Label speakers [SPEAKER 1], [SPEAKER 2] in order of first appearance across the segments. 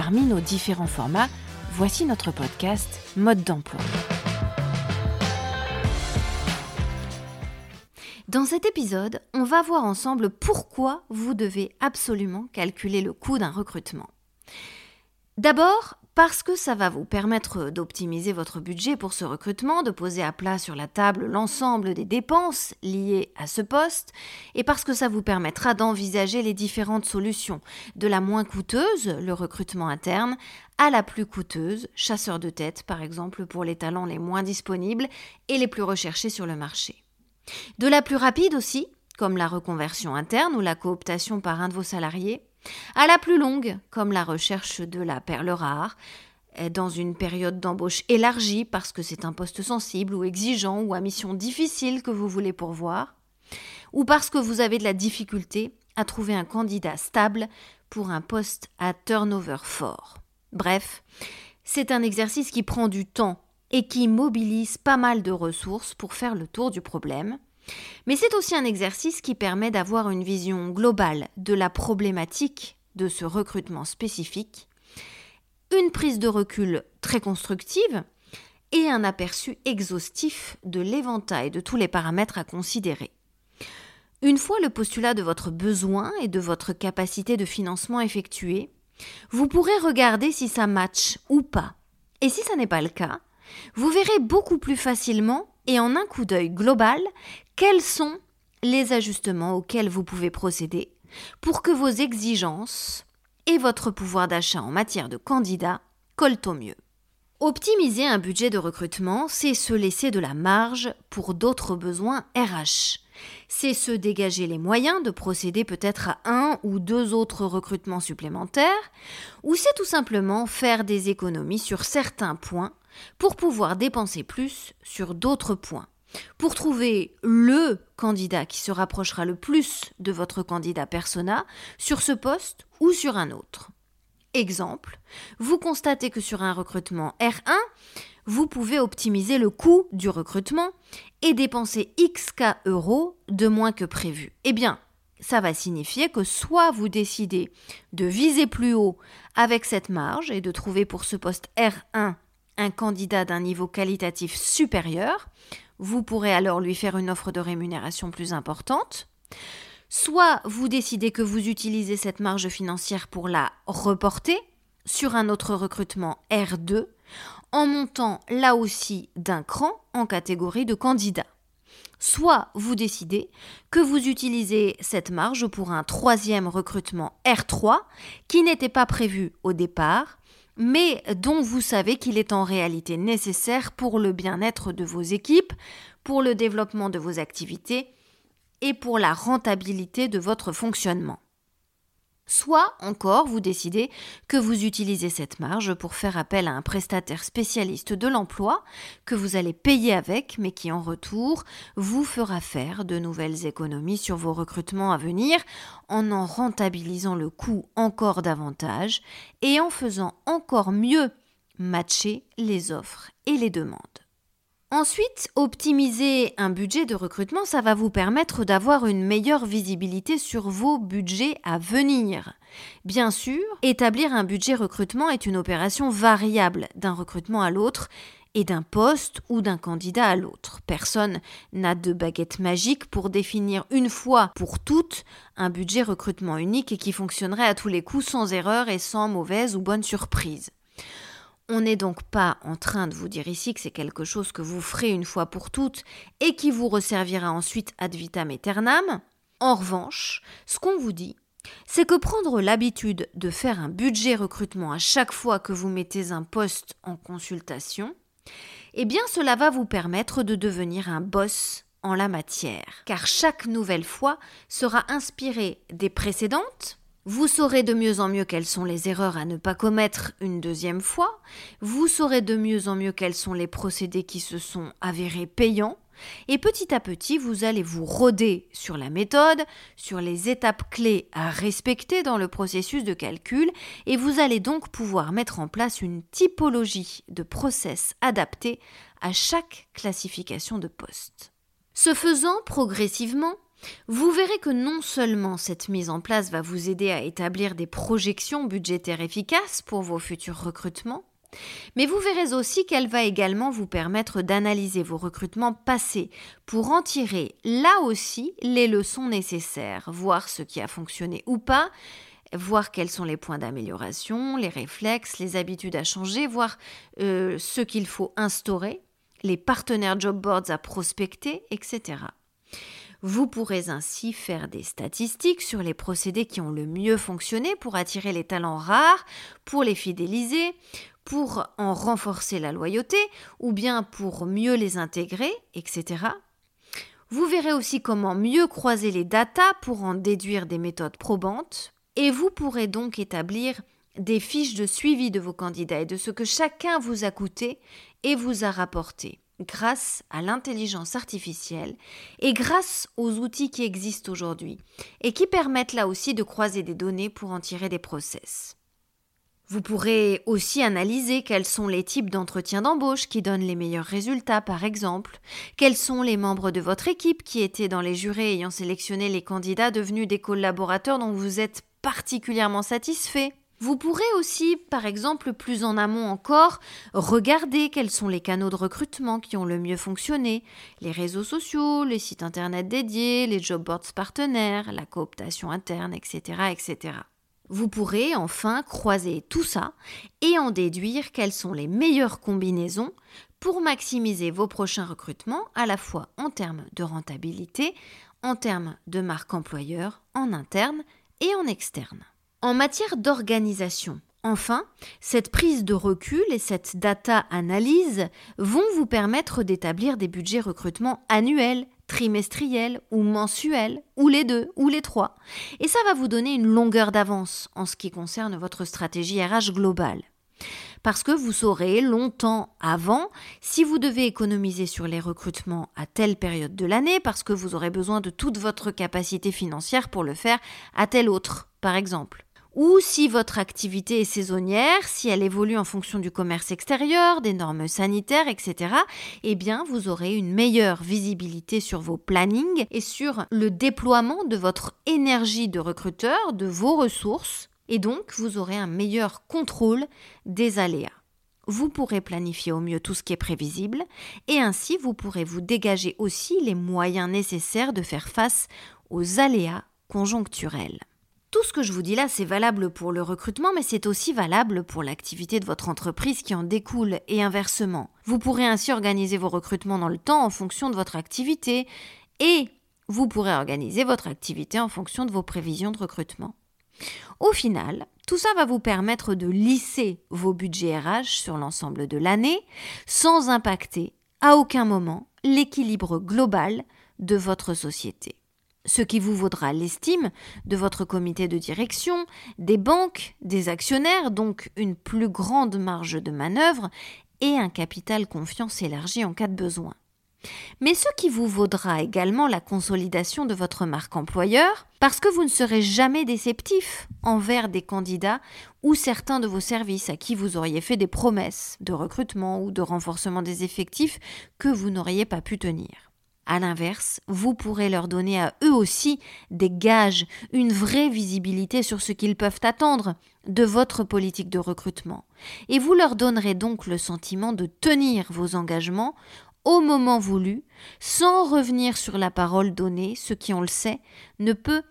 [SPEAKER 1] Parmi nos différents formats, voici notre podcast Mode d'emploi. Dans cet épisode, on va voir ensemble pourquoi vous devez absolument calculer le coût d'un recrutement. D'abord, parce que ça va vous permettre d'optimiser votre budget pour ce recrutement, de poser à plat sur la table l'ensemble des dépenses liées à ce poste, et parce que ça vous permettra d'envisager les différentes solutions, de la moins coûteuse, le recrutement interne, à la plus coûteuse, chasseur de tête par exemple pour les talents les moins disponibles et les plus recherchés sur le marché. De la plus rapide aussi, comme la reconversion interne ou la cooptation par un de vos salariés, à la plus longue, comme la recherche de la perle rare, dans une période d'embauche élargie parce que c'est un poste sensible ou exigeant ou à mission difficile que vous voulez pourvoir, ou parce que vous avez de la difficulté à trouver un candidat stable pour un poste à turnover fort. Bref, c'est un exercice qui prend du temps et qui mobilise pas mal de ressources pour faire le tour du problème, mais c'est aussi un exercice qui permet d'avoir une vision globale de la problématique de ce recrutement spécifique, une prise de recul très constructive et un aperçu exhaustif de l'éventail de tous les paramètres à considérer. Une fois le postulat de votre besoin et de votre capacité de financement effectué, vous pourrez regarder si ça match ou pas. Et si ça n'est pas le cas, vous verrez beaucoup plus facilement et en un coup d'œil global quels sont les ajustements auxquels vous pouvez procéder pour que vos exigences et votre pouvoir d'achat en matière de candidat collent au mieux? Optimiser un budget de recrutement, c'est se laisser de la marge pour d'autres besoins RH. C'est se dégager les moyens de procéder peut-être à un ou deux autres recrutements supplémentaires, ou c'est tout simplement faire des économies sur certains points pour pouvoir dépenser plus sur d'autres points pour trouver le candidat qui se rapprochera le plus de votre candidat persona sur ce poste ou sur un autre. Exemple, vous constatez que sur un recrutement R1, vous pouvez optimiser le coût du recrutement et dépenser XK euros de moins que prévu. Eh bien, ça va signifier que soit vous décidez de viser plus haut avec cette marge et de trouver pour ce poste R1 un candidat d'un niveau qualitatif supérieur, vous pourrez alors lui faire une offre de rémunération plus importante. Soit vous décidez que vous utilisez cette marge financière pour la reporter sur un autre recrutement R2 en montant là aussi d'un cran en catégorie de candidat. Soit vous décidez que vous utilisez cette marge pour un troisième recrutement R3 qui n'était pas prévu au départ mais dont vous savez qu'il est en réalité nécessaire pour le bien-être de vos équipes, pour le développement de vos activités et pour la rentabilité de votre fonctionnement. Soit encore, vous décidez que vous utilisez cette marge pour faire appel à un prestataire spécialiste de l'emploi que vous allez payer avec, mais qui en retour vous fera faire de nouvelles économies sur vos recrutements à venir en en rentabilisant le coût encore davantage et en faisant encore mieux matcher les offres et les demandes. Ensuite, optimiser un budget de recrutement, ça va vous permettre d'avoir une meilleure visibilité sur vos budgets à venir. Bien sûr, établir un budget recrutement est une opération variable d'un recrutement à l'autre et d'un poste ou d'un candidat à l'autre. Personne n'a de baguette magique pour définir une fois pour toutes un budget recrutement unique et qui fonctionnerait à tous les coups sans erreur et sans mauvaise ou bonne surprise. On n'est donc pas en train de vous dire ici que c'est quelque chose que vous ferez une fois pour toutes et qui vous resservira ensuite ad vitam aeternam. En revanche, ce qu'on vous dit, c'est que prendre l'habitude de faire un budget recrutement à chaque fois que vous mettez un poste en consultation, eh bien cela va vous permettre de devenir un boss en la matière, car chaque nouvelle fois sera inspirée des précédentes Vous saurez de mieux en mieux quelles sont les erreurs à ne pas commettre une deuxième fois. Vous saurez de mieux en mieux quels sont les procédés qui se sont avérés payants. Et petit à petit, vous allez vous roder sur la méthode, sur les étapes clés à respecter dans le processus de calcul, et vous allez donc pouvoir mettre en place une typologie de process adaptée à chaque classification de poste. Ce faisant, progressivement, vous verrez que non seulement cette mise en place va vous aider à établir des projections budgétaires efficaces pour vos futurs recrutements, mais vous verrez aussi qu'elle va également vous permettre d'analyser vos recrutements passés pour en tirer là aussi les leçons nécessaires, voir ce qui a fonctionné ou pas, voir quels sont les points d'amélioration, les réflexes, les habitudes à changer, voir euh, ce qu'il faut instaurer, les partenaires job boards à prospecter, etc. Vous pourrez ainsi faire des statistiques sur les procédés qui ont le mieux fonctionné pour attirer les talents rares, pour les fidéliser, pour en renforcer la loyauté ou bien pour mieux les intégrer, etc. Vous verrez aussi comment mieux croiser les datas pour en déduire des méthodes probantes et vous pourrez donc établir des fiches de suivi de vos candidats et de ce que chacun vous a coûté et vous a rapporté grâce à l'intelligence artificielle et grâce aux outils qui existent aujourd'hui et qui permettent là aussi de croiser des données pour en tirer des process. Vous pourrez aussi analyser quels sont les types d'entretiens d'embauche qui donnent les meilleurs résultats, par exemple, quels sont les membres de votre équipe qui étaient dans les jurés ayant sélectionné les candidats devenus des collaborateurs dont vous êtes particulièrement satisfait, vous pourrez aussi, par exemple, plus en amont encore, regarder quels sont les canaux de recrutement qui ont le mieux fonctionné, les réseaux sociaux, les sites internet dédiés, les job boards partenaires, la cooptation interne, etc., etc. Vous pourrez enfin croiser tout ça et en déduire quelles sont les meilleures combinaisons pour maximiser vos prochains recrutements à la fois en termes de rentabilité, en termes de marque employeur, en interne et en externe. En matière d'organisation, enfin, cette prise de recul et cette data analyse vont vous permettre d'établir des budgets recrutement annuels, trimestriels ou mensuels, ou les deux, ou les trois. Et ça va vous donner une longueur d'avance en ce qui concerne votre stratégie RH globale parce que vous saurez longtemps avant si vous devez économiser sur les recrutements à telle période de l'année, parce que vous aurez besoin de toute votre capacité financière pour le faire à telle autre, par exemple ou si votre activité est saisonnière, si elle évolue en fonction du commerce extérieur, des normes sanitaires, etc., eh bien, vous aurez une meilleure visibilité sur vos plannings et sur le déploiement de votre énergie de recruteur, de vos ressources, et donc vous aurez un meilleur contrôle des aléas. Vous pourrez planifier au mieux tout ce qui est prévisible, et ainsi vous pourrez vous dégager aussi les moyens nécessaires de faire face aux aléas conjoncturels. Tout ce que je vous dis là, c'est valable pour le recrutement, mais c'est aussi valable pour l'activité de votre entreprise qui en découle et inversement. Vous pourrez ainsi organiser vos recrutements dans le temps en fonction de votre activité et vous pourrez organiser votre activité en fonction de vos prévisions de recrutement. Au final, tout ça va vous permettre de lisser vos budgets RH sur l'ensemble de l'année sans impacter à aucun moment l'équilibre global de votre société ce qui vous vaudra l'estime de votre comité de direction, des banques, des actionnaires, donc une plus grande marge de manœuvre et un capital confiance élargi en cas de besoin. Mais ce qui vous vaudra également la consolidation de votre marque employeur, parce que vous ne serez jamais déceptif envers des candidats ou certains de vos services à qui vous auriez fait des promesses de recrutement ou de renforcement des effectifs que vous n'auriez pas pu tenir. À l'inverse, vous pourrez leur donner à eux aussi des gages, une vraie visibilité sur ce qu'ils peuvent attendre de votre politique de recrutement. Et vous leur donnerez donc le sentiment de tenir vos engagements au moment voulu, sans revenir sur la parole donnée, ce qui, on le sait, ne peut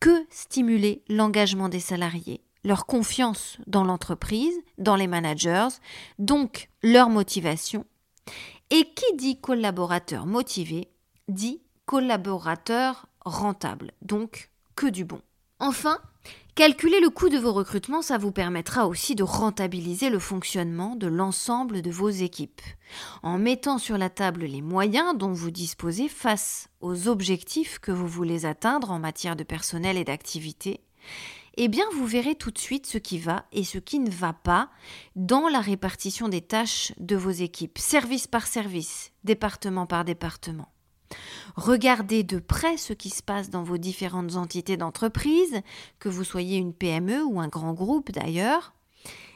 [SPEAKER 1] que stimuler l'engagement des salariés, leur confiance dans l'entreprise, dans les managers, donc leur motivation. Et qui dit collaborateur motivé dit collaborateur rentable, donc que du bon. Enfin, calculer le coût de vos recrutements, ça vous permettra aussi de rentabiliser le fonctionnement de l'ensemble de vos équipes, en mettant sur la table les moyens dont vous disposez face aux objectifs que vous voulez atteindre en matière de personnel et d'activité, eh bien vous verrez tout de suite ce qui va et ce qui ne va pas dans la répartition des tâches de vos équipes, service par service, département par département. Regardez de près ce qui se passe dans vos différentes entités d'entreprise, que vous soyez une PME ou un grand groupe d'ailleurs.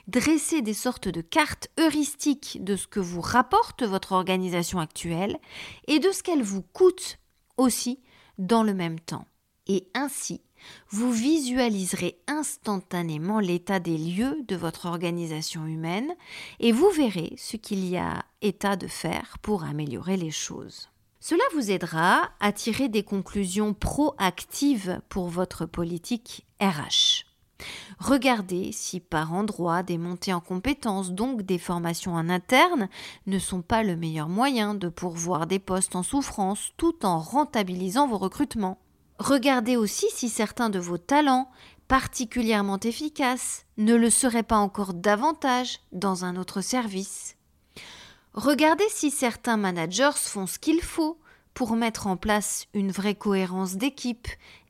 [SPEAKER 1] Dressez des sortes de cartes heuristiques de ce que vous rapporte votre organisation actuelle et de ce qu'elle vous coûte aussi dans le même temps. Et ainsi, vous visualiserez instantanément l'état des lieux de votre organisation humaine et vous verrez ce qu'il y a état de faire pour améliorer les choses. Cela vous aidera à tirer des conclusions proactives pour votre politique RH. Regardez si par endroit des montées en compétences, donc des formations en interne, ne sont pas le meilleur moyen de pourvoir des postes en souffrance tout en rentabilisant vos recrutements. Regardez aussi si certains de vos talents, particulièrement efficaces, ne le seraient pas encore davantage dans un autre service. Regardez si certains managers font ce qu'il faut pour mettre en place une vraie cohérence d'équipe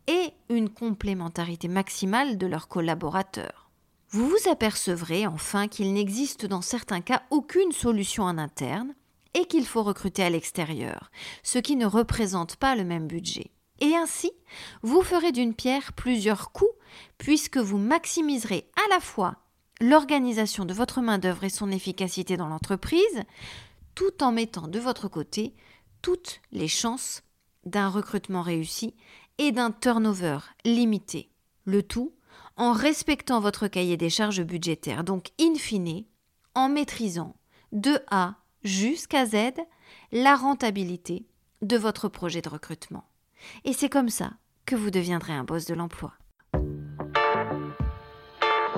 [SPEAKER 1] et une complémentarité maximale de leurs collaborateurs. Vous vous apercevrez enfin qu'il n'existe dans certains cas aucune solution en interne et qu'il faut recruter à l'extérieur, ce qui ne représente pas le même budget. Et ainsi, vous ferez d'une pierre plusieurs coups puisque vous maximiserez à la fois l'organisation de votre main-d'œuvre et son efficacité dans l'entreprise, tout en mettant de votre côté toutes les chances d'un recrutement réussi et d'un turnover limité. Le tout en respectant votre cahier des charges budgétaires, donc in fine, en maîtrisant de A jusqu'à Z la rentabilité de votre projet de recrutement. Et c'est comme ça que vous deviendrez un boss de l'emploi.